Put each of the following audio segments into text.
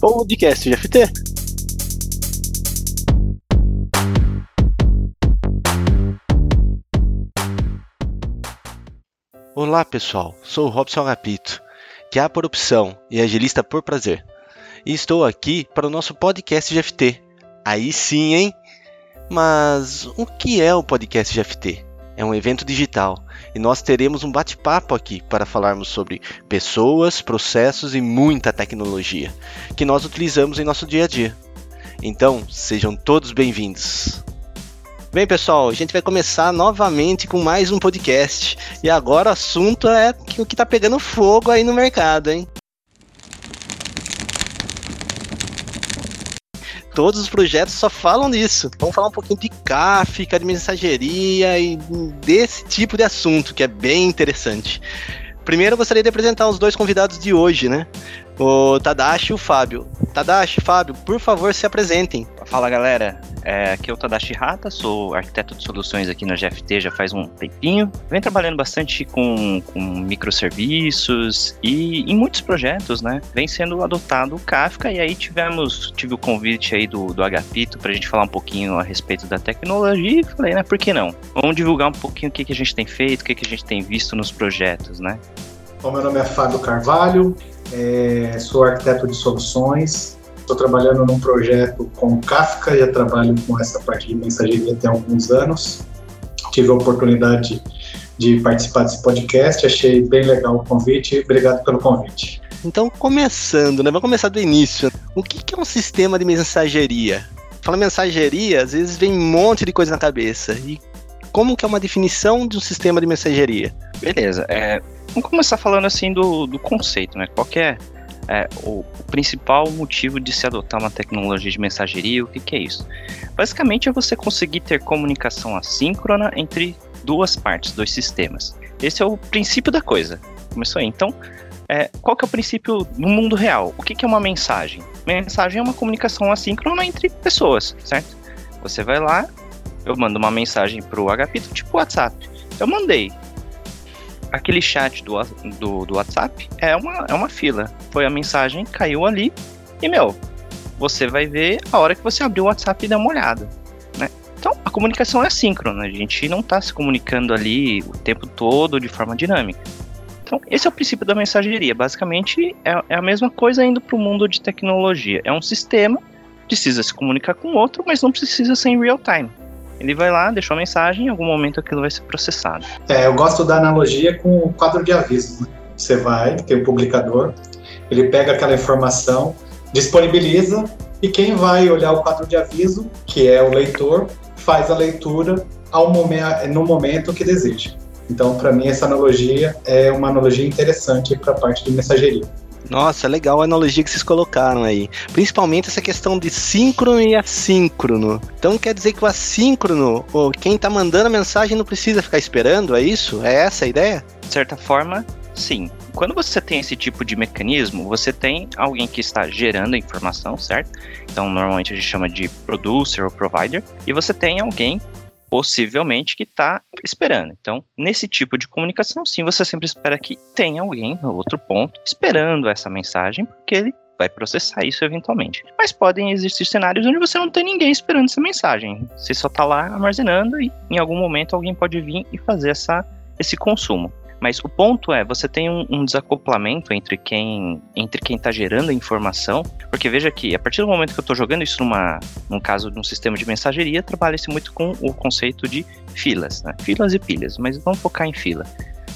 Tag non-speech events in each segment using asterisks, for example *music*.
Podcast GFT. Olá pessoal, sou o Robson Agapito, que é por opção e agilista por prazer. E estou aqui para o nosso podcast GFT. Aí sim, hein? Mas o que é o podcast GFT? É um evento digital e nós teremos um bate-papo aqui para falarmos sobre pessoas, processos e muita tecnologia que nós utilizamos em nosso dia a dia. Então, sejam todos bem-vindos. Bem, pessoal, a gente vai começar novamente com mais um podcast. E agora o assunto é o que está pegando fogo aí no mercado, hein? Todos os projetos só falam nisso. Vamos falar um pouquinho de Kafka, de mensageria e desse tipo de assunto que é bem interessante. Primeiro eu gostaria de apresentar os dois convidados de hoje, né? O Tadashi e o Fábio. Tadashi, Fábio, por favor, se apresentem. Fala galera, é, aqui é o Tadashi Hata, sou arquiteto de soluções aqui na GFT já faz um tempinho. Venho trabalhando bastante com, com microserviços e em muitos projetos, né? Vem sendo adotado o Kafka e aí tivemos, tive o convite aí do, do Agapito para a gente falar um pouquinho a respeito da tecnologia e falei, né, por que não? Vamos divulgar um pouquinho o que, que a gente tem feito, o que, que a gente tem visto nos projetos, né? Bom, meu nome é Fábio Carvalho, é, sou arquiteto de soluções, estou trabalhando num projeto com Kafka, já trabalho com essa parte de mensageria tem alguns anos. Tive a oportunidade de participar desse podcast, achei bem legal o convite, obrigado pelo convite. Então, começando, né? Vamos começar do início. O que é um sistema de mensageria? Fala mensageria, às vezes vem um monte de coisa na cabeça. E como que é uma definição de um sistema de mensageria? Beleza, é, Vamos começar falando assim do, do conceito, né? Qual é, é o, o, principal motivo de se adotar uma tecnologia de mensageria? O que, que é isso? Basicamente é você conseguir ter comunicação assíncrona entre duas partes, dois sistemas. Esse é o princípio da coisa. Começou aí. Então, é, qual que é o princípio no mundo real? O que, que é uma mensagem? Mensagem é uma comunicação assíncrona entre pessoas, certo? Você vai lá, eu mando uma mensagem pro Agapito, tipo WhatsApp. Eu mandei, aquele chat do, do, do WhatsApp é uma, é uma fila. Foi a mensagem, caiu ali e, meu, você vai ver a hora que você abrir o WhatsApp e dar uma olhada. Né? Então, a comunicação é assíncrona, a gente não está se comunicando ali o tempo todo de forma dinâmica. Então, esse é o princípio da mensageria. Basicamente, é, é a mesma coisa indo para o mundo de tecnologia. É um sistema, precisa se comunicar com outro, mas não precisa ser em real time. Ele vai lá, deixou a mensagem, em algum momento aquilo vai ser processado. É, eu gosto da analogia com o quadro de aviso. Né? Você vai, tem o publicador, ele pega aquela informação, disponibiliza, e quem vai olhar o quadro de aviso, que é o leitor, faz a leitura ao momento, no momento que deseja. Então, para mim, essa analogia é uma analogia interessante para a parte de mensageria. Nossa, legal a analogia que vocês colocaram aí. Principalmente essa questão de síncrono e assíncrono. Então quer dizer que o assíncrono, ou quem está mandando a mensagem não precisa ficar esperando, é isso? É essa a ideia? De certa forma, sim. Quando você tem esse tipo de mecanismo, você tem alguém que está gerando a informação, certo? Então, normalmente a gente chama de producer ou provider, e você tem alguém possivelmente que está esperando. Então, nesse tipo de comunicação, sim, você sempre espera que tenha alguém no outro ponto esperando essa mensagem, porque ele vai processar isso eventualmente. Mas podem existir cenários onde você não tem ninguém esperando essa mensagem. Você só está lá armazenando e em algum momento alguém pode vir e fazer essa, esse consumo. Mas o ponto é, você tem um, um desacoplamento entre quem entre quem está gerando a informação, porque veja que a partir do momento que eu estou jogando isso numa, num caso de um sistema de mensageria, trabalha-se muito com o conceito de filas, né? filas e pilhas, mas vamos focar em fila.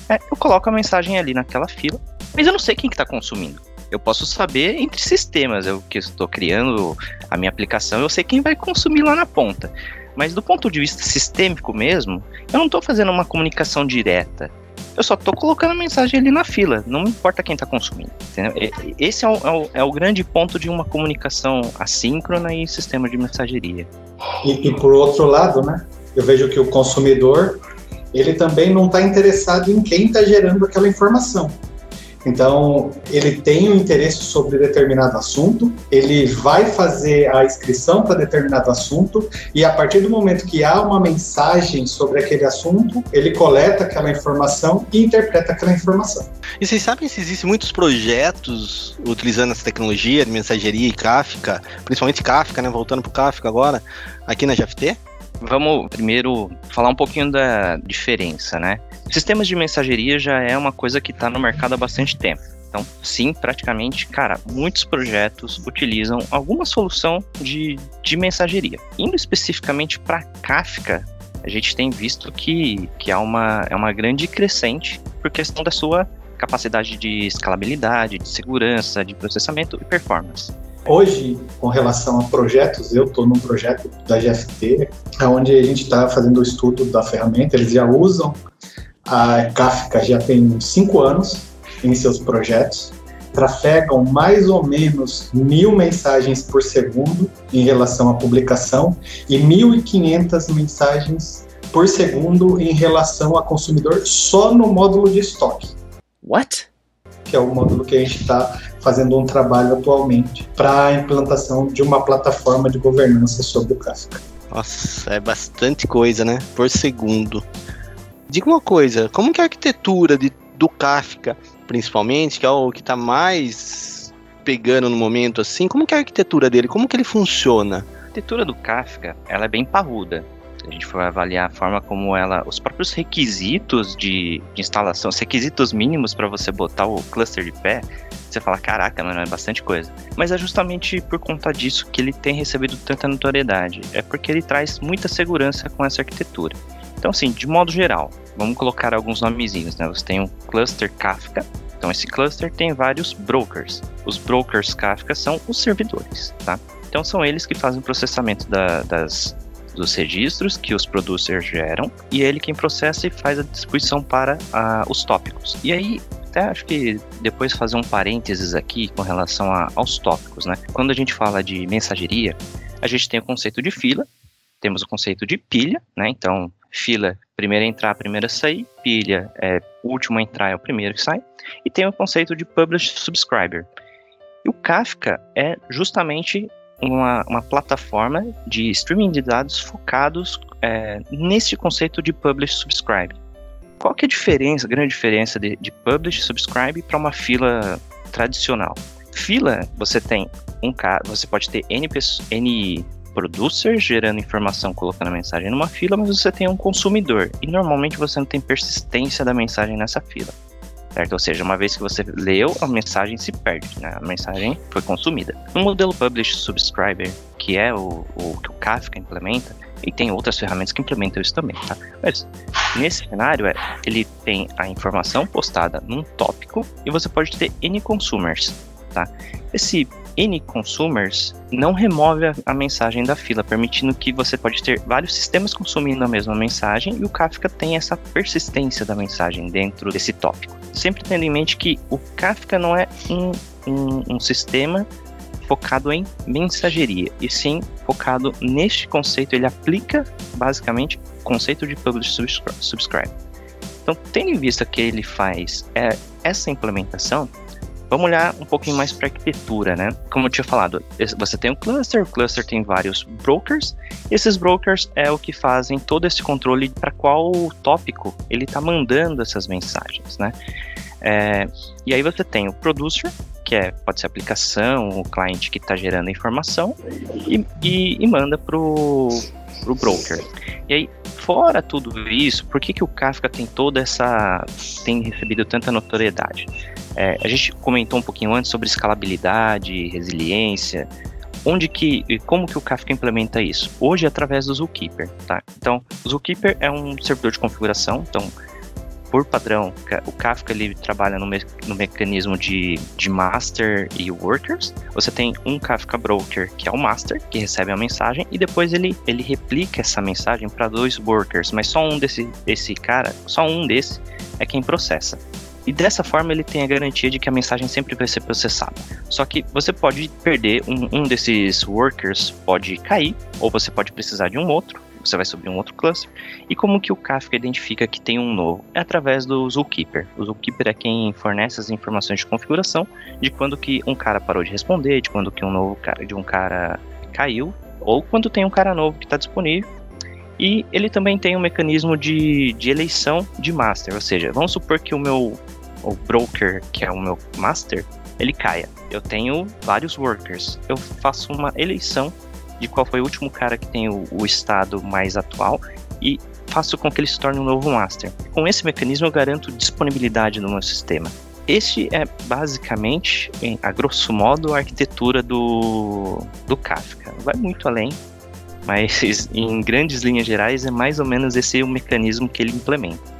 É, eu coloco a mensagem ali naquela fila, mas eu não sei quem está consumindo. Eu posso saber entre sistemas, eu que estou criando a minha aplicação, eu sei quem vai consumir lá na ponta. Mas do ponto de vista sistêmico mesmo, eu não estou fazendo uma comunicação direta eu só tô colocando a mensagem ali na fila, não importa quem tá consumindo. Entendeu? Esse é o, é, o, é o, grande ponto de uma comunicação assíncrona e sistema de mensageria. E, e por outro lado, né, eu vejo que o consumidor ele também não está interessado em quem está gerando aquela informação. Então, ele tem um interesse sobre determinado assunto, ele vai fazer a inscrição para determinado assunto, e a partir do momento que há uma mensagem sobre aquele assunto, ele coleta aquela informação e interpreta aquela informação. E vocês sabem se existem muitos projetos utilizando essa tecnologia de mensageria e Kafka, principalmente Kafka, né? Voltando para o Kafka agora, aqui na GFT? Vamos primeiro falar um pouquinho da diferença, né? Sistemas de mensageria já é uma coisa que está no mercado há bastante tempo. Então, sim, praticamente, cara, muitos projetos utilizam alguma solução de, de mensageria. Indo especificamente para Kafka, a gente tem visto que, que há uma, é uma grande crescente por questão da sua capacidade de escalabilidade, de segurança, de processamento e performance. Hoje, com relação a projetos, eu estou num projeto da GFT, onde a gente está fazendo o estudo da ferramenta, eles já usam a Kafka já tem cinco anos em seus projetos, trafegam mais ou menos mil mensagens por segundo em relação à publicação e 1.500 mensagens por segundo em relação a consumidor só no módulo de estoque. What? Que é o módulo que a gente está fazendo um trabalho atualmente para a implantação de uma plataforma de governança sobre o Kafka. Nossa, é bastante coisa, né? Por segundo. Diga uma coisa, como que a arquitetura de, do Kafka, principalmente, que é o que está mais pegando no momento assim, como que a arquitetura dele, como que ele funciona? A arquitetura do Kafka, ela é bem parruda a gente for avaliar a forma como ela, os próprios requisitos de, de instalação, os requisitos mínimos para você botar o cluster de pé, você fala, caraca, mano, é bastante coisa. Mas é justamente por conta disso que ele tem recebido tanta notoriedade. É porque ele traz muita segurança com essa arquitetura. Então, assim, de modo geral, vamos colocar alguns nomezinhos, né? Você tem um cluster Kafka. Então, esse cluster tem vários brokers. Os brokers Kafka são os servidores, tá? Então, são eles que fazem o processamento da, das, dos registros que os producers geram e é ele quem processa e faz a distribuição para uh, os tópicos. E aí, até acho que depois fazer um parênteses aqui com relação a, aos tópicos, né? Quando a gente fala de mensageria, a gente tem o conceito de fila, temos o conceito de pilha, né? Então, fila, primeiro a entrar, primeiro a sair, pilha é último a entrar, é o primeiro que sai, e tem o conceito de publish subscriber. E o Kafka é justamente uma, uma plataforma de streaming de dados focados é, nesse conceito de publish subscribe. Qual que é a diferença, a grande diferença de, de publish subscribe para uma fila tradicional? Fila, você tem um você pode ter N, N producer gerando informação, colocando a mensagem numa fila, mas você tem um consumidor. E normalmente você não tem persistência da mensagem nessa fila. Certo? Ou seja, uma vez que você leu, a mensagem se perde, né? A mensagem foi consumida. No modelo Publish Subscriber, que é o, o que o Kafka implementa, e tem outras ferramentas que implementam isso também, tá? Mas nesse cenário, é, ele tem a informação postada num tópico e você pode ter N consumers, tá? Esse N consumers não remove a, a, mensagem da fila, permitindo que você pode ter vários sistemas consumindo a mesma mensagem e o Kafka tem essa persistência da mensagem dentro desse tópico. Sempre tendo em mente que o Kafka não é um, um, um sistema focado em mensageria, e sim focado neste conceito. Ele aplica basicamente o conceito de publish subscribe. Então, tendo em vista que ele faz é, essa implementação, Vamos olhar um pouquinho mais para arquitetura, né? Como eu tinha falado, você tem um cluster, o cluster tem vários brokers, e esses brokers é o que fazem todo esse controle para qual tópico ele está mandando essas mensagens, né? É, e aí você tem o producer, que é, pode ser a aplicação, o cliente que está gerando a informação, e, e, e manda para o broker. E aí, fora tudo isso, por que, que o Kafka tem toda essa. tem recebido tanta notoriedade? É, a gente comentou um pouquinho antes sobre escalabilidade, resiliência, onde que e como que o Kafka implementa isso? Hoje através do Zookeeper, tá? Então, o Zookeeper é um servidor de configuração, então por padrão, o Kafka ele trabalha no, me no mecanismo de, de master e workers. Você tem um Kafka broker, que é o master, que recebe a mensagem, e depois ele, ele replica essa mensagem para dois workers, mas só um desse, desse cara, só um desse é quem processa. E dessa forma ele tem a garantia de que a mensagem sempre vai ser processada. Só que você pode perder um, um desses workers, pode cair, ou você pode precisar de um outro. Você vai subir um outro cluster. E como que o Kafka identifica que tem um novo? É através do Zookeeper. O Zookeeper é quem fornece as informações de configuração de quando que um cara parou de responder, de quando que um novo cara de um cara caiu, ou quando tem um cara novo que está disponível. E ele também tem um mecanismo de, de eleição de master, ou seja, vamos supor que o meu o broker, que é o meu master, ele caia. Eu tenho vários workers. Eu faço uma eleição de qual foi o último cara que tem o, o estado mais atual e faço com que ele se torne um novo master. Com esse mecanismo eu garanto disponibilidade no meu sistema. Este é basicamente, a grosso modo, a arquitetura do, do Kafka. Vai muito além, mas *laughs* em grandes linhas gerais é mais ou menos esse o mecanismo que ele implementa.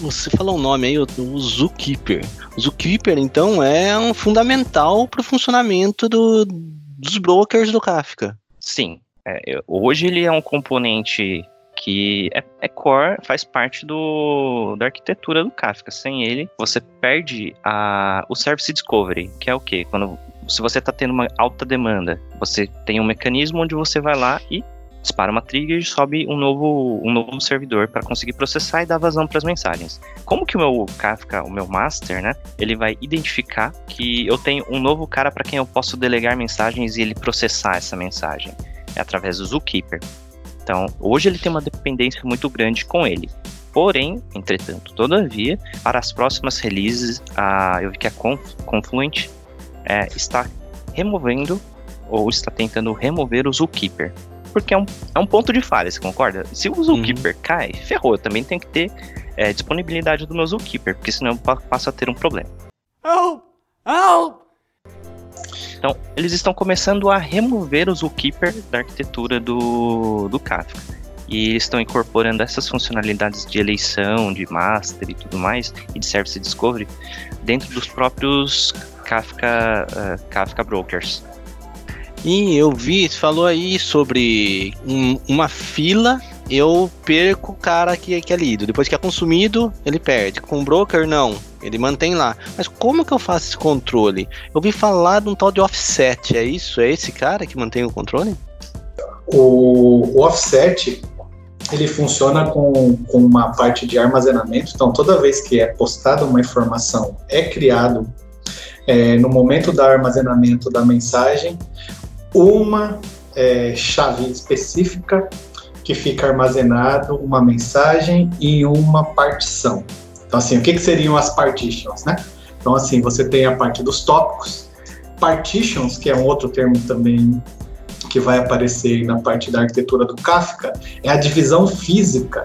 Você falou o nome aí, o, o Zookeeper. O Zookeeper, então, é um fundamental para o funcionamento do, dos brokers do Kafka. Sim. É, hoje ele é um componente que é, é, core, faz parte do, da arquitetura do Kafka. Sem ele, você perde a, o Service Discovery, que é o quê? Quando, se você está tendo uma alta demanda, você tem um mecanismo onde você vai lá e dispara uma trigger e sobe um novo, um novo servidor para conseguir processar e dar vazão para as mensagens. Como que o meu Kafka, o meu master, né, ele vai identificar que eu tenho um novo cara para quem eu posso delegar mensagens e ele processar essa mensagem? É através do Zookeeper. Então, hoje ele tem uma dependência muito grande com ele. Porém, entretanto, todavia, para as próximas releases, a, eu vi que a Confluent é, está removendo ou está tentando remover o Zookeeper porque é um, é um ponto de falha, você concorda? Se o Zookeeper uhum. cai, ferrou, eu também tenho que ter é, disponibilidade do meu Zookeeper, porque senão eu passo a ter um problema. Oh! Oh! Então, eles estão começando a remover o Zookeeper da arquitetura do, do Kafka. E eles estão incorporando essas funcionalidades de eleição, de master e tudo mais, e de service discovery, dentro dos próprios Kafka, uh, Kafka Brokers. E eu vi, você falou aí sobre um, uma fila, eu perco o cara que, que é lido. Depois que é consumido, ele perde. Com o broker, não. Ele mantém lá. Mas como que eu faço esse controle? Eu vi falar de um tal de offset, é isso? É esse cara que mantém o controle? O, o offset, ele funciona com, com uma parte de armazenamento. Então, toda vez que é postada uma informação, é criado é, no momento do armazenamento da mensagem uma é, chave específica que fica armazenado uma mensagem em uma partição. Então, assim, o que, que seriam as partitions, né? Então, assim, você tem a parte dos tópicos, partitions, que é um outro termo também que vai aparecer na parte da arquitetura do Kafka, é a divisão física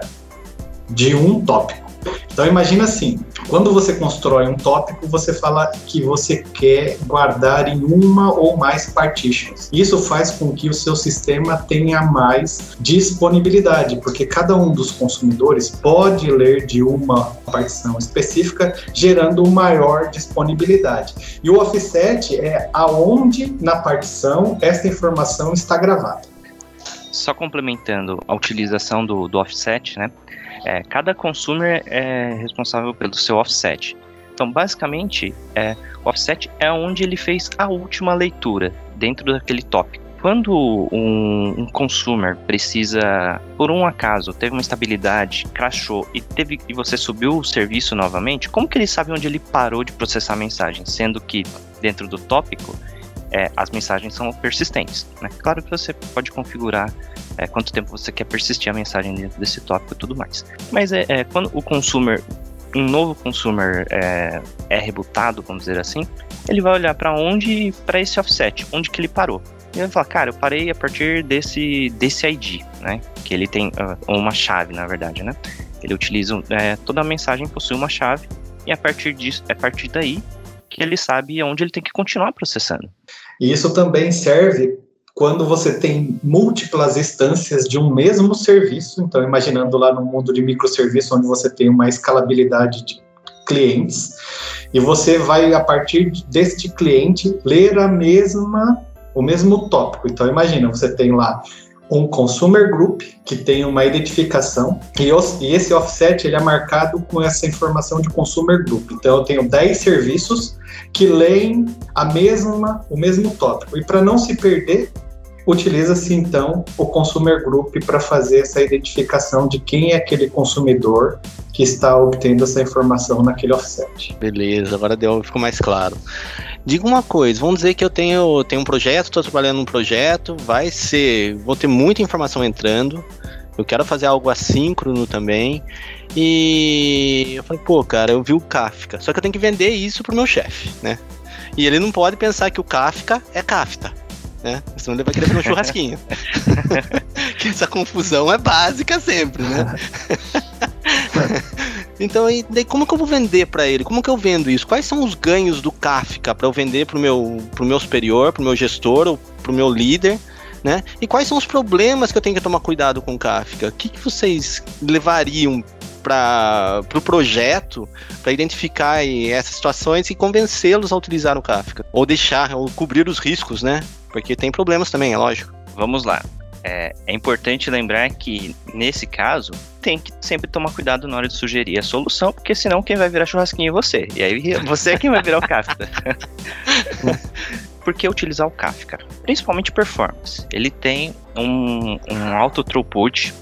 de um tópico. Então imagina assim, quando você constrói um tópico, você fala que você quer guardar em uma ou mais partitions. Isso faz com que o seu sistema tenha mais disponibilidade, porque cada um dos consumidores pode ler de uma partição específica, gerando maior disponibilidade. E o offset é aonde na partição essa informação está gravada. Só complementando a utilização do, do offset, né? É, cada consumer é responsável pelo seu offset. Então, basicamente, é, o offset é onde ele fez a última leitura dentro daquele tópico. Quando um, um consumer precisa, por um acaso, teve uma instabilidade, crashou e teve e você subiu o serviço novamente, como que ele sabe onde ele parou de processar a mensagem? Sendo que dentro do tópico é, as mensagens são persistentes. Né? Claro que você pode configurar é, quanto tempo você quer persistir a mensagem dentro desse tópico e tudo mais. Mas é, é quando o consumer, um novo consumer é, é rebutado, vamos dizer assim, ele vai olhar para onde, para esse offset, onde que ele parou. E ele vai falar, cara, eu parei a partir desse, desse ID, né? Que ele tem uh, uma chave, na verdade, né? Ele utiliza, é, toda a mensagem possui uma chave e a partir disso, é a partir daí que ele sabe onde ele tem que continuar processando. E isso também serve quando você tem múltiplas instâncias de um mesmo serviço, então imaginando lá no mundo de microserviço onde você tem uma escalabilidade de clientes, e você vai a partir deste cliente ler a mesma o mesmo tópico. Então imagina, você tem lá um consumer group que tem uma identificação e, os, e, esse offset ele é marcado com essa informação de consumer group. Então eu tenho 10 serviços que leem a mesma o mesmo tópico. E para não se perder, utiliza-se então o Consumer Group para fazer essa identificação de quem é aquele consumidor que está obtendo essa informação naquele offset. Beleza, agora deu, ficou mais claro. Diga uma coisa, vamos dizer que eu tenho, tenho um projeto, estou trabalhando num projeto, vai ser, vou ter muita informação entrando, eu quero fazer algo assíncrono também. E eu falei, pô, cara, eu vi o Kafka. Só que eu tenho que vender isso pro meu chefe, né? E ele não pode pensar que o Kafka é Kafta, né? Senão ele vai querer fazer um churrasquinho. *laughs* que essa confusão é básica sempre, né? *laughs* então, e daí como que eu vou vender para ele? Como que eu vendo isso? Quais são os ganhos do Kafka para eu vender pro meu, pro meu superior, pro meu gestor ou pro meu líder? Né? E quais são os problemas que eu tenho que tomar cuidado com o Kafka? O que, que vocês levariam para o pro projeto para identificar essas situações e convencê-los a utilizar o Kafka? Ou deixar, ou cobrir os riscos, né? Porque tem problemas também, é lógico. Vamos lá. É, é, importante lembrar que, nesse caso, tem que sempre tomar cuidado na hora de sugerir a solução, porque senão quem vai virar churrasquinho é você. E aí *laughs* você é quem vai virar o Kafka. *laughs* por que utilizar o Kafka? Principalmente performance. Ele tem um, um alto throughput,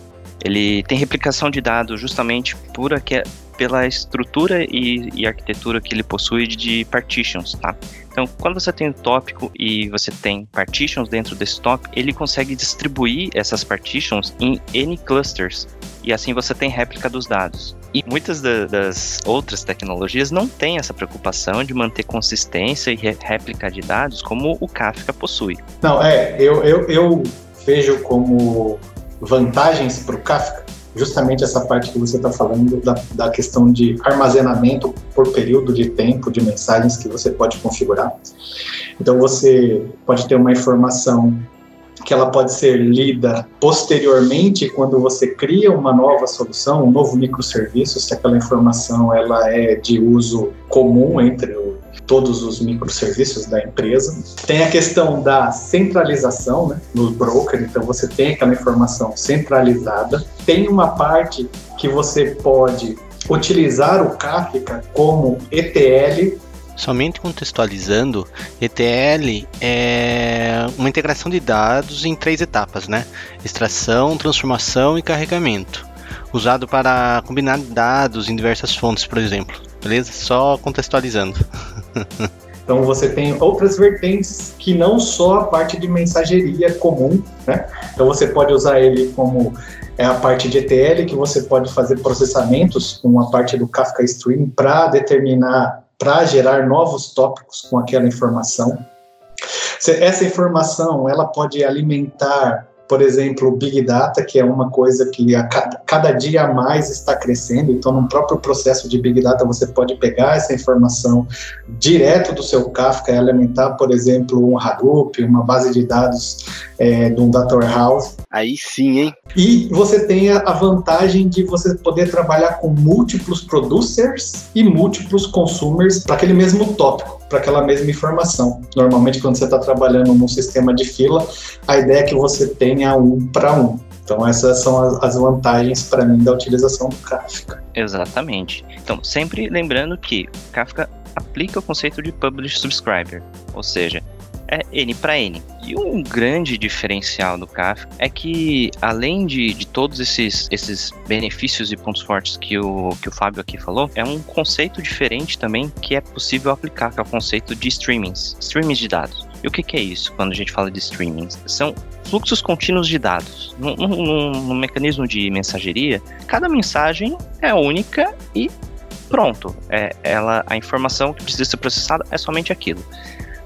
ele tem replicação de dados justamente por aqui, pela estrutura e, e, arquitetura que ele possui de partitions, tá? Então, quando você tem um tópico e você tem partitions dentro desse tópico, ele consegue distribuir essas partitions em N clusters, e assim você tem réplica dos dados. E muitas da, das outras tecnologias não têm essa preocupação de manter consistência e réplica de dados como o Kafka possui. Não, é, eu, eu, eu vejo como vantagens para o Kafka justamente essa parte que você está falando da, da questão de armazenamento por período de tempo de mensagens que você pode configurar. Então você pode ter uma informação que ela pode ser lida posteriormente quando você cria uma nova solução, um novo microserviço, se aquela informação ela é de uso comum entre o, todos os microserviços da empresa. Tem a questão da centralização né, no broker, então você tem aquela informação centralizada. Tem uma parte que você pode utilizar o Kafka como ETL Somente contextualizando, ETL é uma integração de dados em três etapas, né? Extração, transformação e carregamento. Usado para combinar dados em diversas fontes, por exemplo. Beleza? Só contextualizando. *laughs* *laughs* Então você tem outras vertentes que não só a parte de mensageria comum, né? Então você pode usar ele como é a parte de ETL que você pode fazer processamentos com a parte do Kafka Stream para determinar para gerar novos tópicos com aquela informação. Essa informação ela pode alimentar por exemplo, Big Data, que é uma coisa que a cada, cada dia mais está crescendo, então no próprio processo de Big Data você pode pegar essa informação direto do seu Kafka e alimentar, por exemplo, um Hadoop, uma base de dados é, de um data warehouse. Aí sim, hein? E você tem a vantagem de você poder trabalhar com múltiplos producers e múltiplos consumers para aquele mesmo tópico para aquela mesma informação. Normalmente, quando você está trabalhando num sistema de fila, a ideia é que você tenha um para um. Então, essas são as vantagens para mim da utilização do Kafka. Exatamente. Então, sempre lembrando que Kafka aplica o conceito de Publish Subscriber, ou seja, é N para N. E um grande diferencial do Kafka é que, além de, de todos esses, esses benefícios e pontos fortes que o, que o Fábio aqui falou, é um conceito diferente também que é possível aplicar, que é o conceito de streamings, streamings de dados. E o que, que é isso quando a gente fala de streamings? São fluxos contínuos de dados. No mecanismo de mensageria, cada mensagem é única e pronto. É, ela, a informação que precisa ser processada é somente aquilo.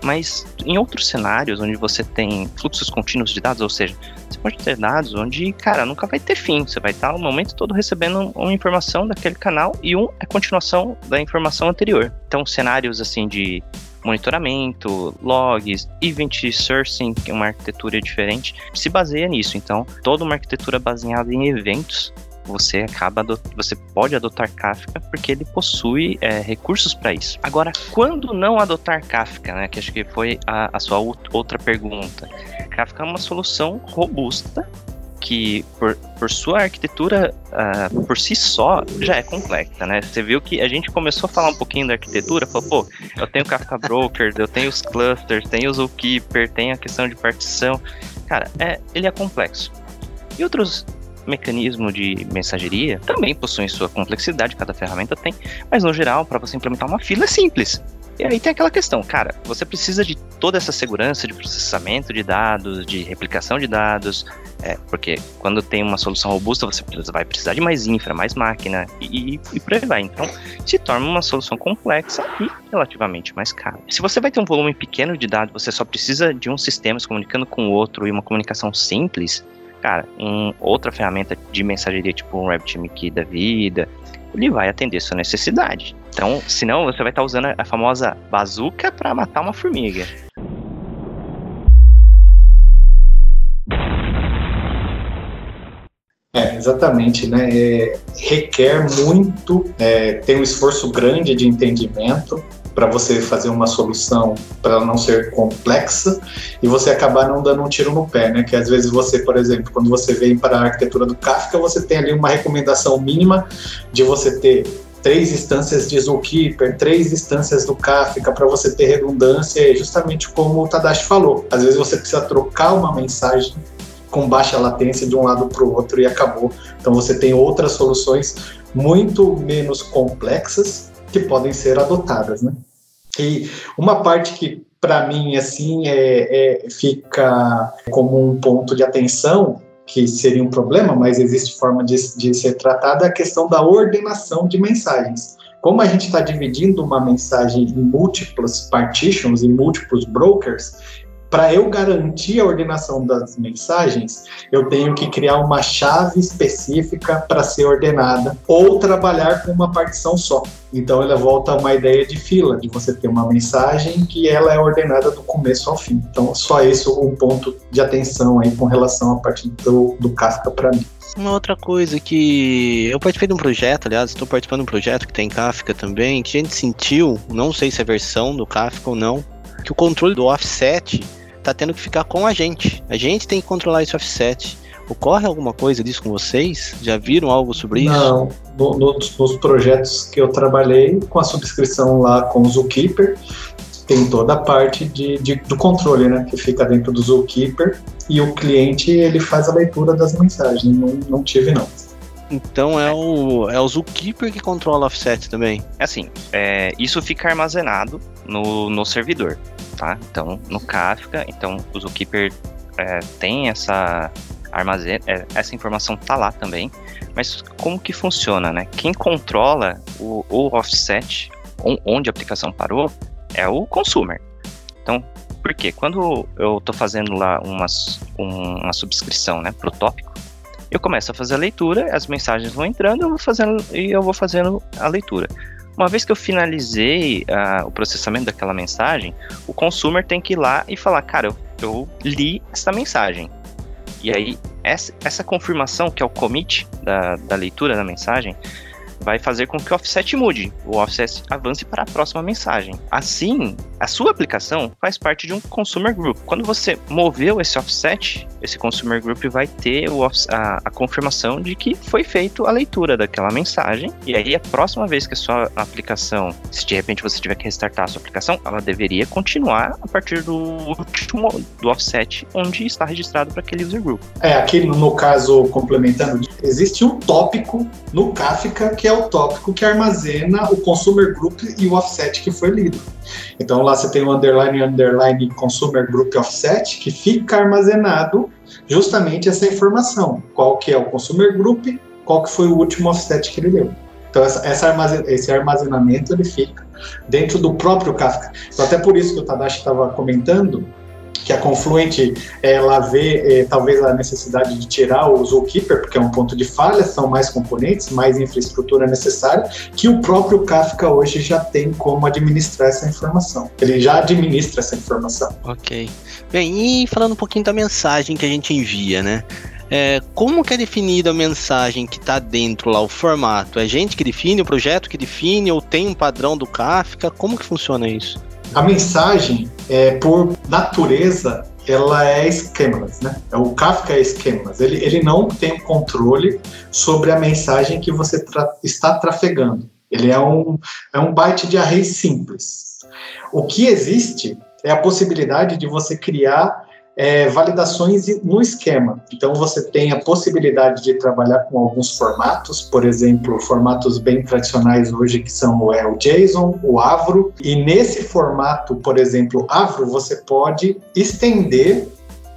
Mas em outros cenários onde você tem fluxos contínuos de dados, ou seja, você pode ter dados onde, cara, nunca vai ter fim. Você vai estar o momento todo recebendo uma informação daquele canal e um é continuação da informação anterior. Então, cenários assim de monitoramento, logs, event sourcing, que é uma arquitetura diferente, se baseia nisso. Então, toda uma arquitetura baseada em eventos você acaba você pode adotar Kafka porque ele possui é, recursos para isso. Agora, quando não adotar Kafka, né, que acho que foi a, a sua outra pergunta, Kafka é uma solução robusta que por, por sua arquitetura uh, por si só já é complexa, né? Você viu que a gente começou a falar um pouquinho da arquitetura, falou, pô, eu tenho Kafka Broker, eu tenho os clusters, tenho o Zookeeper, tem a questão de partição. Cara, é, ele é complexo. E outros mecanismos de mensageria também possuem sua complexidade, cada ferramenta tem, mas no geral, para você implementar uma fila é simples. E aí tem aquela questão, cara, você precisa de toda essa segurança de processamento de dados, de replicação de dados, é, porque quando tem uma solução robusta, você vai precisar de mais infra, mais máquina e, e por aí vai. Então, se torna uma solução complexa e relativamente mais cara. Se você vai ter um volume pequeno de dados, você só precisa de um sistema se comunicando com o outro e uma comunicação simples, cara, um, outra ferramenta de mensageria, tipo um RabbitMQ da vida, ele vai atender sua necessidade. Então, senão você vai estar usando a famosa bazuca para matar uma formiga. É, exatamente, né? É, requer muito, é, tem um esforço grande de entendimento para você fazer uma solução para não ser complexa e você acabar não dando um tiro no pé, né? Que às vezes você, por exemplo, quando você vem para a arquitetura do Kafka, você tem ali uma recomendação mínima de você ter três instâncias de Zookeeper, três instâncias do Kafka para você ter redundância, justamente como o Tadashi falou. Às vezes você precisa trocar uma mensagem com baixa latência de um lado para o outro e acabou. Então você tem outras soluções muito menos complexas que podem ser adotadas, né? E uma parte que para mim assim é, é, fica como um ponto de atenção que seria um problema, mas existe forma de, de ser tratada é a questão da ordenação de mensagens. Como a gente está dividindo uma mensagem em múltiplos partitions, em múltiplos brokers, para eu garantir a ordenação das mensagens, eu tenho que criar uma chave específica para ser ordenada ou trabalhar com uma partição só. Então ela volta a uma ideia de fila, de você ter uma mensagem que ela é ordenada do começo ao fim. Então só esse é um ponto de atenção aí com relação à parte do, do Kafka para mim. Uma outra coisa que eu participei de um projeto, aliás, estou participando de um projeto que tem Kafka também, que a gente sentiu, não sei se é versão do Kafka ou não, que o controle do offset tá tendo que ficar com a gente. A gente tem que controlar esse offset. Ocorre alguma coisa disso com vocês? Já viram algo sobre isso? Não, no, no, nos projetos que eu trabalhei, com a subscrição lá com o Zookeeper, tem toda a parte de, de, do controle, né, que fica dentro do Zookeeper e o cliente ele faz a leitura das mensagens. Não, não tive não. Então é o, é o Zookeeper que controla o offset também? É assim, é, isso fica armazenado no, no servidor tá? Então, no Kafka, então o Zookeeper é, tem essa armazena, é, essa informação tá lá também, mas como que funciona, né? Quem controla o, o offset, onde a aplicação parou, é o consumer. Então, por quê? Quando eu estou fazendo lá uma, uma subscrição né, para o tópico, eu começo a fazer a leitura, as mensagens vão entrando eu vou fazendo, e eu vou fazendo a leitura. Uma vez que eu finalizei uh, o processamento daquela mensagem, o consumer tem que ir lá e falar, cara, eu, eu li essa mensagem. E aí, essa, essa confirmação, que é o commit da, da leitura da mensagem, vai fazer com que o offset mude, o offset avance para a próxima mensagem. Assim, a sua aplicação faz parte de um consumer group. Quando você moveu esse offset, esse consumer group vai ter o, a, a, confirmação de que foi feito a leitura daquela mensagem. E aí, a próxima vez que a sua aplicação, se de repente você tiver que restartar a sua aplicação, ela deveria continuar a partir do último do offset onde está registrado para aquele user group. É, aqui no caso, complementando, existe um tópico no Kafka que é o tópico que armazena o consumer group e o offset que foi lido. Então lá você tem o underline underline consumer group offset que fica armazenado justamente essa informação, qual que é o consumer group, qual que foi o último offset que ele deu. Então essa, essa armazen esse armazenamento ele fica dentro do próprio Kafka. Então, até por isso que o Tadashi estava comentando que a Confluent ela vê é, talvez a necessidade de tirar o Zookeeper, porque é um ponto de falha, são mais componentes, mais infraestrutura necessária, que o próprio Kafka hoje já tem como administrar essa informação. Ele já administra essa informação. Ok. Bem, e falando um pouquinho da mensagem que a gente envia, né? É, como que é definida a mensagem que está dentro lá, o formato? É gente que define, o projeto que define, ou tem um padrão do Kafka? Como que funciona isso? A mensagem, é, por natureza, ela é esquemas, né? É o Kafka é esquemas. Ele, ele não tem controle sobre a mensagem que você tra está trafegando. Ele é um, é um byte de array simples. O que existe é a possibilidade de você criar é, validações no esquema. Então, você tem a possibilidade de trabalhar com alguns formatos, por exemplo, formatos bem tradicionais hoje, que são é, o JSON, o Avro. E nesse formato, por exemplo, Avro, você pode estender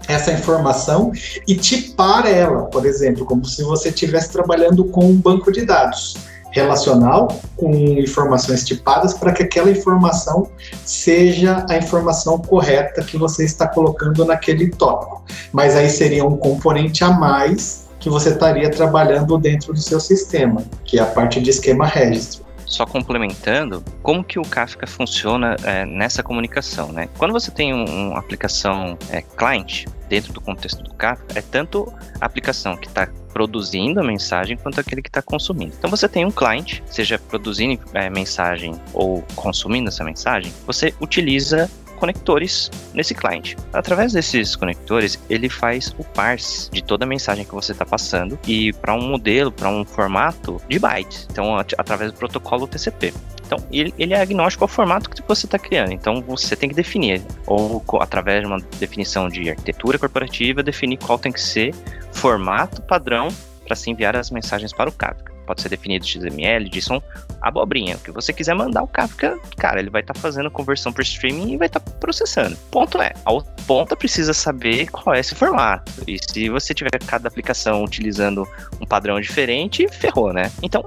essa informação e tipar ela, por exemplo, como se você estivesse trabalhando com um banco de dados relacional com informações tipadas para que aquela informação seja a informação correta que você está colocando naquele tópico. Mas aí seria um componente a mais que você estaria trabalhando dentro do seu sistema, que é a parte de esquema registro só complementando, como que o Kafka funciona é, nessa comunicação, né? Quando você tem um, uma aplicação é, client dentro do contexto do Kafka, é tanto a aplicação que está produzindo a mensagem quanto aquele que está consumindo. Então você tem um client, seja produzindo é, mensagem ou consumindo essa mensagem, você utiliza conectores nesse cliente. Através desses conectores, ele faz o parse de toda a mensagem que você está passando e para um modelo, para um formato de bytes. Então, at através do protocolo TCP. Então, ele, ele, é agnóstico ao formato que você está criando. Então, você tem que definir, ou através de uma definição de arquitetura corporativa, definir qual tem que ser formato padrão para se enviar as mensagens para o Kafka pode ser definido XML, JSON, abobrinha. O que você quiser mandar, o Kafka, cara, ele vai estar tá fazendo conversão por streaming e vai estar tá processando. Ponto é, a ponta precisa saber qual é esse formato. E se você tiver cada aplicação utilizando um padrão diferente, ferrou, né? Então,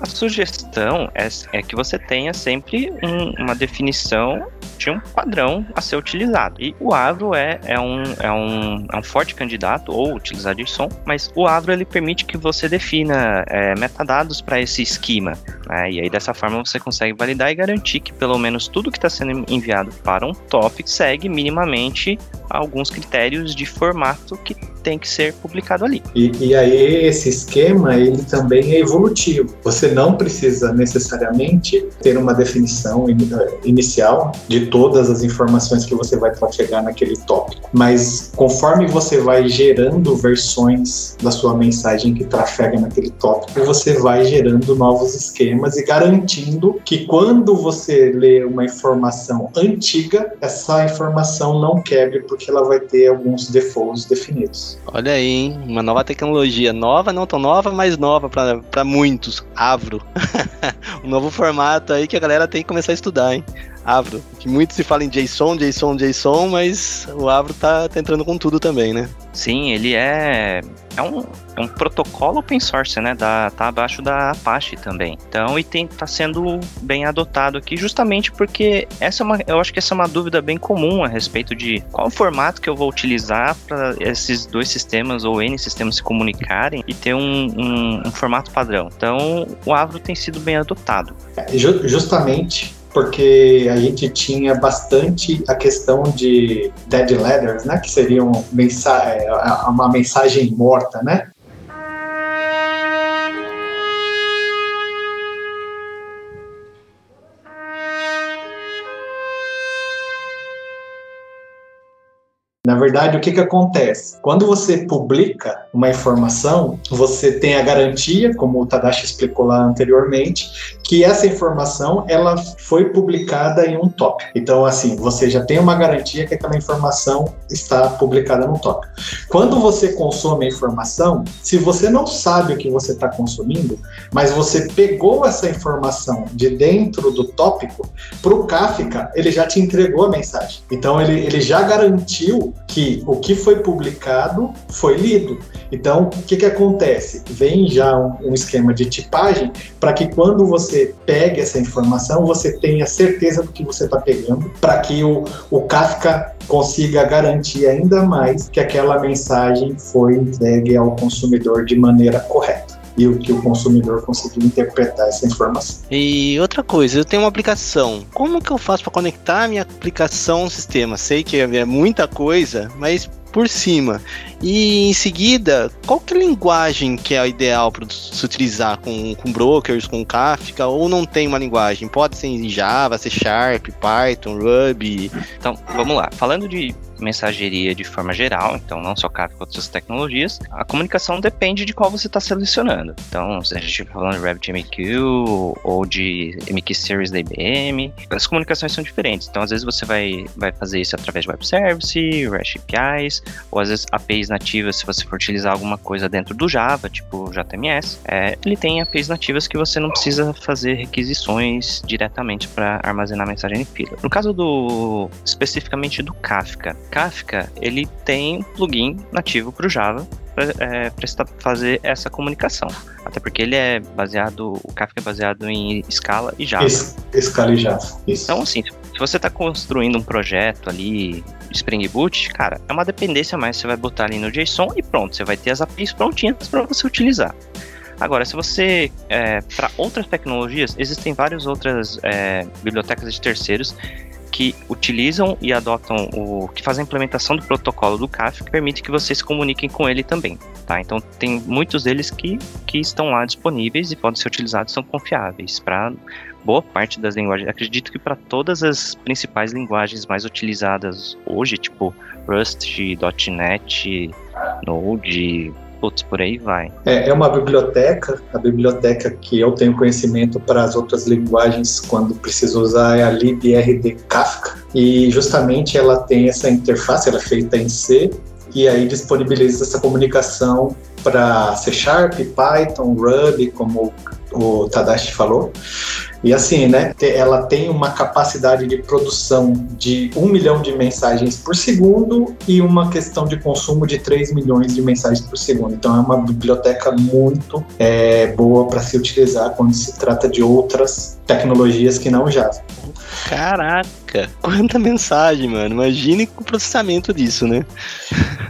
a sugestão é, é que você tenha sempre um, uma definição de um padrão a ser utilizado. E o Avro é, é, um, é, um, é um forte candidato, ou utilizar JSON, mas o Avro ele permite que você defina é, metadados para esse esquema. Né? E aí dessa forma você consegue validar e garantir que pelo menos tudo que está sendo enviado para um topic segue minimamente alguns critérios de formato que tem que ser publicado ali. E, e aí esse esquema ele também é evolutivo. Você não precisa necessariamente ter uma definição inicial de todas as informações que você vai trafegar naquele tópico, mas conforme você vai gerando versões da sua mensagem que trafega naquele tópico, você vai gerando novos esquemas e garantindo que quando você lê uma informação antiga, essa informação não quebre porque ela vai ter alguns defaults definidos. Olha aí, hein? Uma nova tecnologia. Nova, não tão nova, mas nova para muitos. Avro. *laughs* um novo formato aí que a galera tem que começar a estudar, hein? Avro. Que muito se fala em JSON, JSON, JSON, mas o Avro tá, tá entrando com tudo também, né? Sim, ele é, é, um, é um protocolo open source, né? Da, tá abaixo da Apache também. Então, e tem, tá sendo bem adotado aqui justamente porque essa é uma, eu acho que essa é uma dúvida bem comum a respeito de qual formato que eu vou utilizar para esses dois sistemas ou N sistemas se comunicarem e ter um, um, um formato padrão. Então, o Avro tem sido bem adotado. Justamente porque a gente tinha bastante a questão de dead letters, né, que seriam mensa é, uma mensagem morta, né? Na verdade, o que, que acontece? Quando você publica uma informação, você tem a garantia, como o Tadashi explicou lá anteriormente, que essa informação ela foi publicada em um tópico. Então, assim, você já tem uma garantia que aquela informação está publicada no tópico. Quando você consome a informação, se você não sabe o que você está consumindo, mas você pegou essa informação de dentro do tópico, para o Kafka, ele já te entregou a mensagem. Então, ele, ele já garantiu que o que foi publicado foi lido. Então, o que, que acontece? Vem já um, um esquema de tipagem para que quando você pegue essa informação, você tenha certeza do que você está pegando, para que o, o Kafka consiga garantir ainda mais que aquela mensagem foi entregue ao consumidor de maneira correta e o que o consumidor conseguiu interpretar essa informação. E outra coisa, eu tenho uma aplicação. Como que eu faço para conectar a minha aplicação ao sistema? Sei que é muita coisa, mas por cima. E em seguida, qual que é a linguagem que é a ideal para se utilizar com, com brokers, com Kafka, ou não tem uma linguagem? Pode ser em Java, C Sharp, Python, Ruby. Então, vamos lá. Falando de mensageria de forma geral, então não só Kafka, outras tecnologias, a comunicação depende de qual você está selecionando. Então, se a gente estiver falando de RabbitMQ ou de MQ Series da IBM, as comunicações são diferentes. Então, às vezes você vai, vai fazer isso através de Web Service, REST APIs, ou às vezes APIs nativas, se você for utilizar alguma coisa dentro do Java, tipo JMS, é, ele tem APIs nativas que você não precisa fazer requisições diretamente para armazenar mensagem em fila. No caso do especificamente do Kafka, Kafka ele tem um plugin nativo para o Java para é, fazer essa comunicação. Até porque ele é baseado, o Kafka é baseado em Scala e Java. Es, Scala e Java. Isso. Então, assim, se você está construindo um projeto ali, Spring Boot, cara, é uma dependência mais, você vai botar ali no JSON e pronto, você vai ter as APIs prontinhas para você utilizar. Agora, se você. É, para outras tecnologias, existem várias outras é, bibliotecas de terceiros que utilizam e adotam o que fazem a implementação do protocolo do Kafka que permite que vocês comuniquem com ele também, tá? Então tem muitos deles que, que estão lá disponíveis e podem ser utilizados, são confiáveis para boa parte das linguagens. Acredito que para todas as principais linguagens mais utilizadas hoje, tipo Rust, .NET, Node, putz, por aí vai. É, é uma biblioteca, a biblioteca que eu tenho conhecimento para as outras linguagens quando preciso usar é a librd Kafka, e justamente ela tem essa interface, ela é feita em C, e aí disponibiliza essa comunicação para C Sharp, Python, Ruby, como o Tadashi falou. E assim, né, ela tem uma capacidade de produção de um milhão de mensagens por segundo e uma questão de consumo de 3 milhões de mensagens por segundo. Então é uma biblioteca muito é, boa para se utilizar quando se trata de outras tecnologias que não Java. Caraca, quanta mensagem, mano. Imagine o processamento disso, né?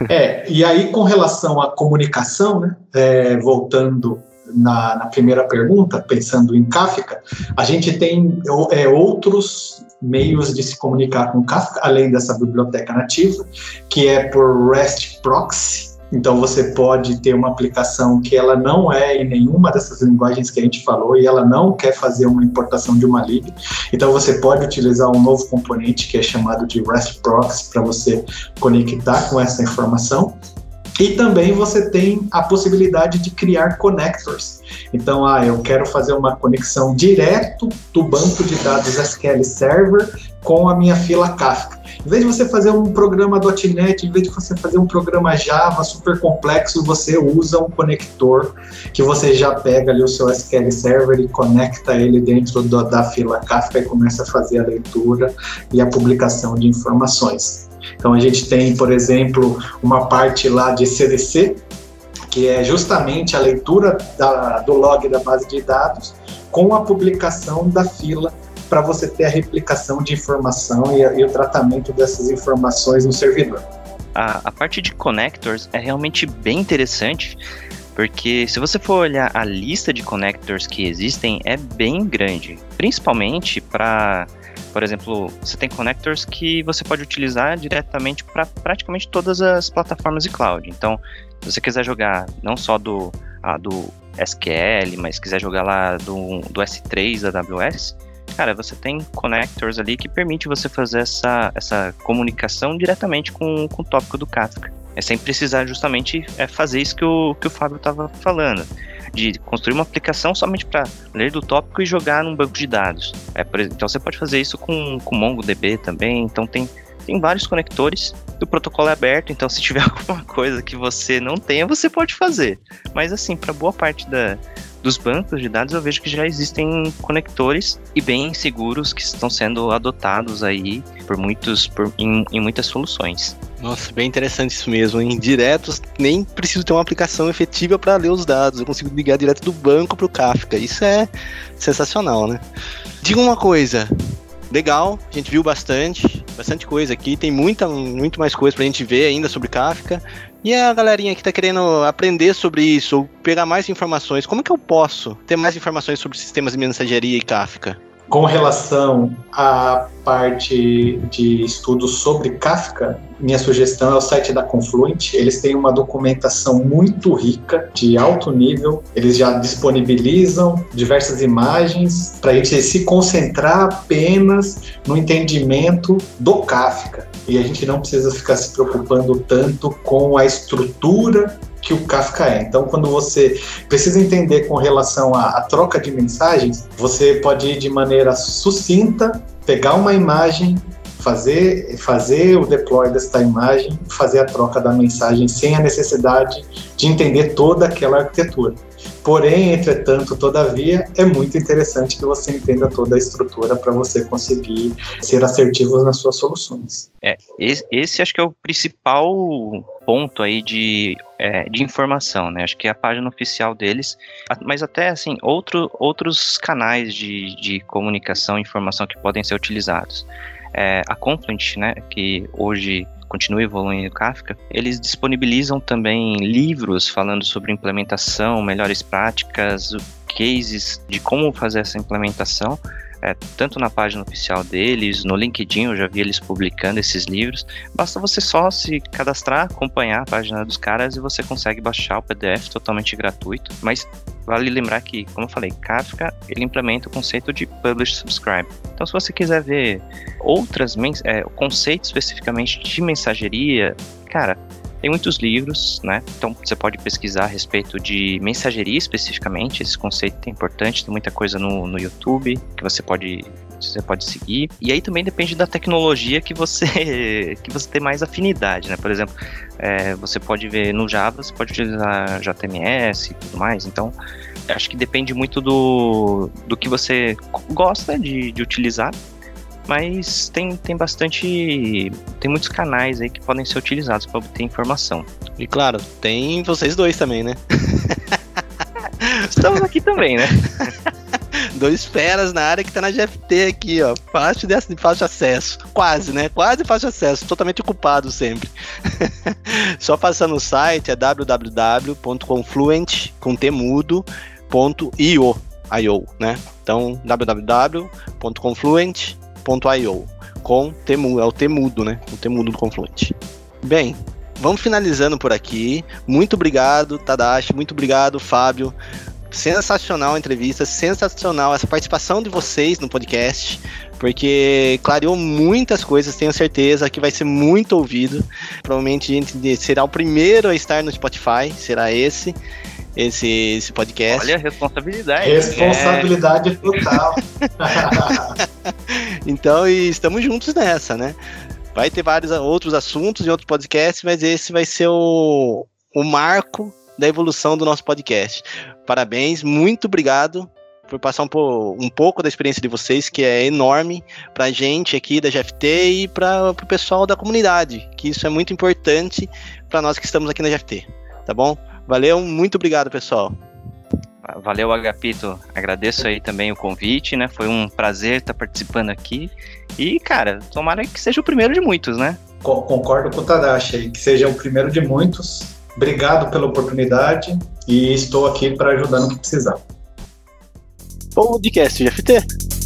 É, e aí com relação à comunicação, né, é, voltando na, na, primeira pergunta, pensando em Kafka, a gente tem é, outros meios de se comunicar com Kafka, além dessa biblioteca nativa, que é por REST Proxy. Então você pode ter uma aplicação que ela não é em nenhuma dessas linguagens que a gente falou e ela não quer fazer uma importação de uma lib. Então você pode utilizar um novo componente que é chamado de REST Proxy para você conectar com essa informação. E também você tem a possibilidade de criar connectors. Então, ah, eu quero fazer uma conexão direto do banco de dados SQL Server com a minha fila Kafka. Em vez de você fazer um programa .NET, em vez de você fazer um programa Java super complexo, você usa um conector que você já pega ali o seu SQL Server e conecta ele dentro do, da fila Kafka e começa a fazer a leitura e a publicação de informações. Então a gente tem, por exemplo, uma parte lá de CDC, que é justamente a leitura da, do log da base de dados com a publicação da fila para você ter a replicação de informação e, e, o tratamento dessas informações no servidor. A, a parte de connectors é realmente bem interessante, porque se você for olhar a lista de connectors que existem, é bem grande, principalmente para por exemplo, você tem connectors que você pode utilizar diretamente para praticamente todas as plataformas de cloud. Então, se você quiser jogar não só do, ah, do SQL, mas quiser jogar lá do, do S3 da AWS, cara, você tem connectors ali que permite você fazer essa, essa comunicação diretamente com, com o tópico do Kafka. É sem precisar justamente é, fazer isso que o, que o Fábio estava falando de construir uma aplicação somente para ler do tópico e jogar num banco de dados. É, por, então você pode fazer isso com, com MongoDB também. Então tem, tem vários conectores. O protocolo é aberto, então se tiver *laughs* alguma coisa que você não tenha, você pode fazer. Mas assim, para boa parte da, dos bancos de dados, eu vejo que já existem conectores e bem seguros que estão sendo adotados aí por muitos, por, em, em muitas soluções. Nossa, bem interessante isso mesmo. Em diretos, nem preciso ter uma aplicação efetiva para ler os dados. Eu consigo ligar direto do banco para o Kafka. Isso é sensacional, né? Diga uma coisa. Legal, a gente viu bastante, bastante coisa aqui. Tem muita, muito mais coisa para a gente ver ainda sobre Kafka. E a galerinha que está querendo aprender sobre isso ou pegar mais informações, como que eu posso ter mais informações sobre sistemas de mensageria e Kafka? Com relação a parte de estudos sobre Kafka, minha sugestão é o site da Confluent. Eles têm uma documentação muito rica, de alto nível. Eles já disponibilizam diversas imagens para a gente se concentrar apenas no entendimento do Kafka. E a gente não precisa ficar se preocupando tanto com a estrutura que o Kafka é. Então, quando você precisa entender com relação à, troca de mensagens, você pode ir de maneira sucinta, pegar uma imagem, fazer, fazer o deploy desta imagem, fazer a troca da mensagem sem a necessidade de entender toda aquela arquitetura. Porém, entretanto, todavia, é muito interessante que você entenda toda a estrutura para você conseguir ser assertivo nas suas soluções. É, esse, esse acho que é o principal ponto aí de, é, de informação, né? Acho que é a página oficial deles, mas até assim, outro, outros canais de, de comunicação e informação que podem ser utilizados. É, a Confluent, né, que hoje continua evoluindo Kafka, eles disponibilizam também livros falando sobre implementação, melhores práticas, cases de como fazer essa implementação é, tanto na página oficial deles, no LinkedIn, eu já vi eles publicando esses livros. Basta você só se cadastrar, acompanhar a página dos caras e você consegue baixar o PDF totalmente gratuito. Mas vale lembrar que, como eu falei, Kafka ele implementa o conceito de Publish Subscribe. Então, se você quiser ver outras é, conceitos especificamente de mensageria, cara, tem muitos livros, né? Então você pode pesquisar a respeito de mensageria especificamente, esse conceito é importante, tem muita coisa no, no YouTube que você pode você pode seguir. E aí também depende da tecnologia que você *laughs* que você tem mais afinidade, né? Por exemplo, é, você pode ver no Java, você pode utilizar JMS e tudo mais. Então, acho que depende muito do, do que você gosta de, de utilizar mas tem, tem bastante. Tem muitos canais aí que podem ser utilizados para obter informação. E claro, tem vocês dois também, né? *laughs* Estamos aqui também, né? *laughs* Dois feras na área que tá na GFT aqui, ó. Fácil de, fácil acesso. Quase, né? Quase fácil acesso. Totalmente ocupado sempre. *laughs* Só passando no site é www.confluent.io, IO, né? Então, www.confluent.io Confluent.io com Temu, é o Temudo, né? O Temudo do Confluent. Bem, vamos finalizando por aqui. Muito obrigado, Tadashi. Muito obrigado, Fábio. Sensacional a entrevista, sensacional essa participação de vocês no podcast, porque clareou muitas coisas, tenho certeza que vai ser muito ouvido. Provavelmente a gente será o primeiro a estar no Spotify, será esse esse, esse podcast. Olha a responsabilidade. Responsabilidade é. total. *laughs* então, estamos juntos nessa, né? Vai ter vários outros assuntos e outros podcasts, mas esse vai ser o, o marco da evolução do nosso podcast. Parabéns, muito obrigado por passar um, po um pouco da experiência de vocês, que é enorme para a gente aqui da GFT e para o pessoal da comunidade, que isso é muito importante para nós que estamos aqui na GFT, tá bom? Valeu, muito obrigado, pessoal. Valeu, Agapito. Agradeço aí também o convite, né? Foi um prazer estar participando aqui. E, cara, tomara que seja o primeiro de muitos, né? Concordo com o Tadashi aí, que seja o primeiro de muitos. Obrigado pela oportunidade e estou aqui para ajudar no que precisar. Podcast GFT.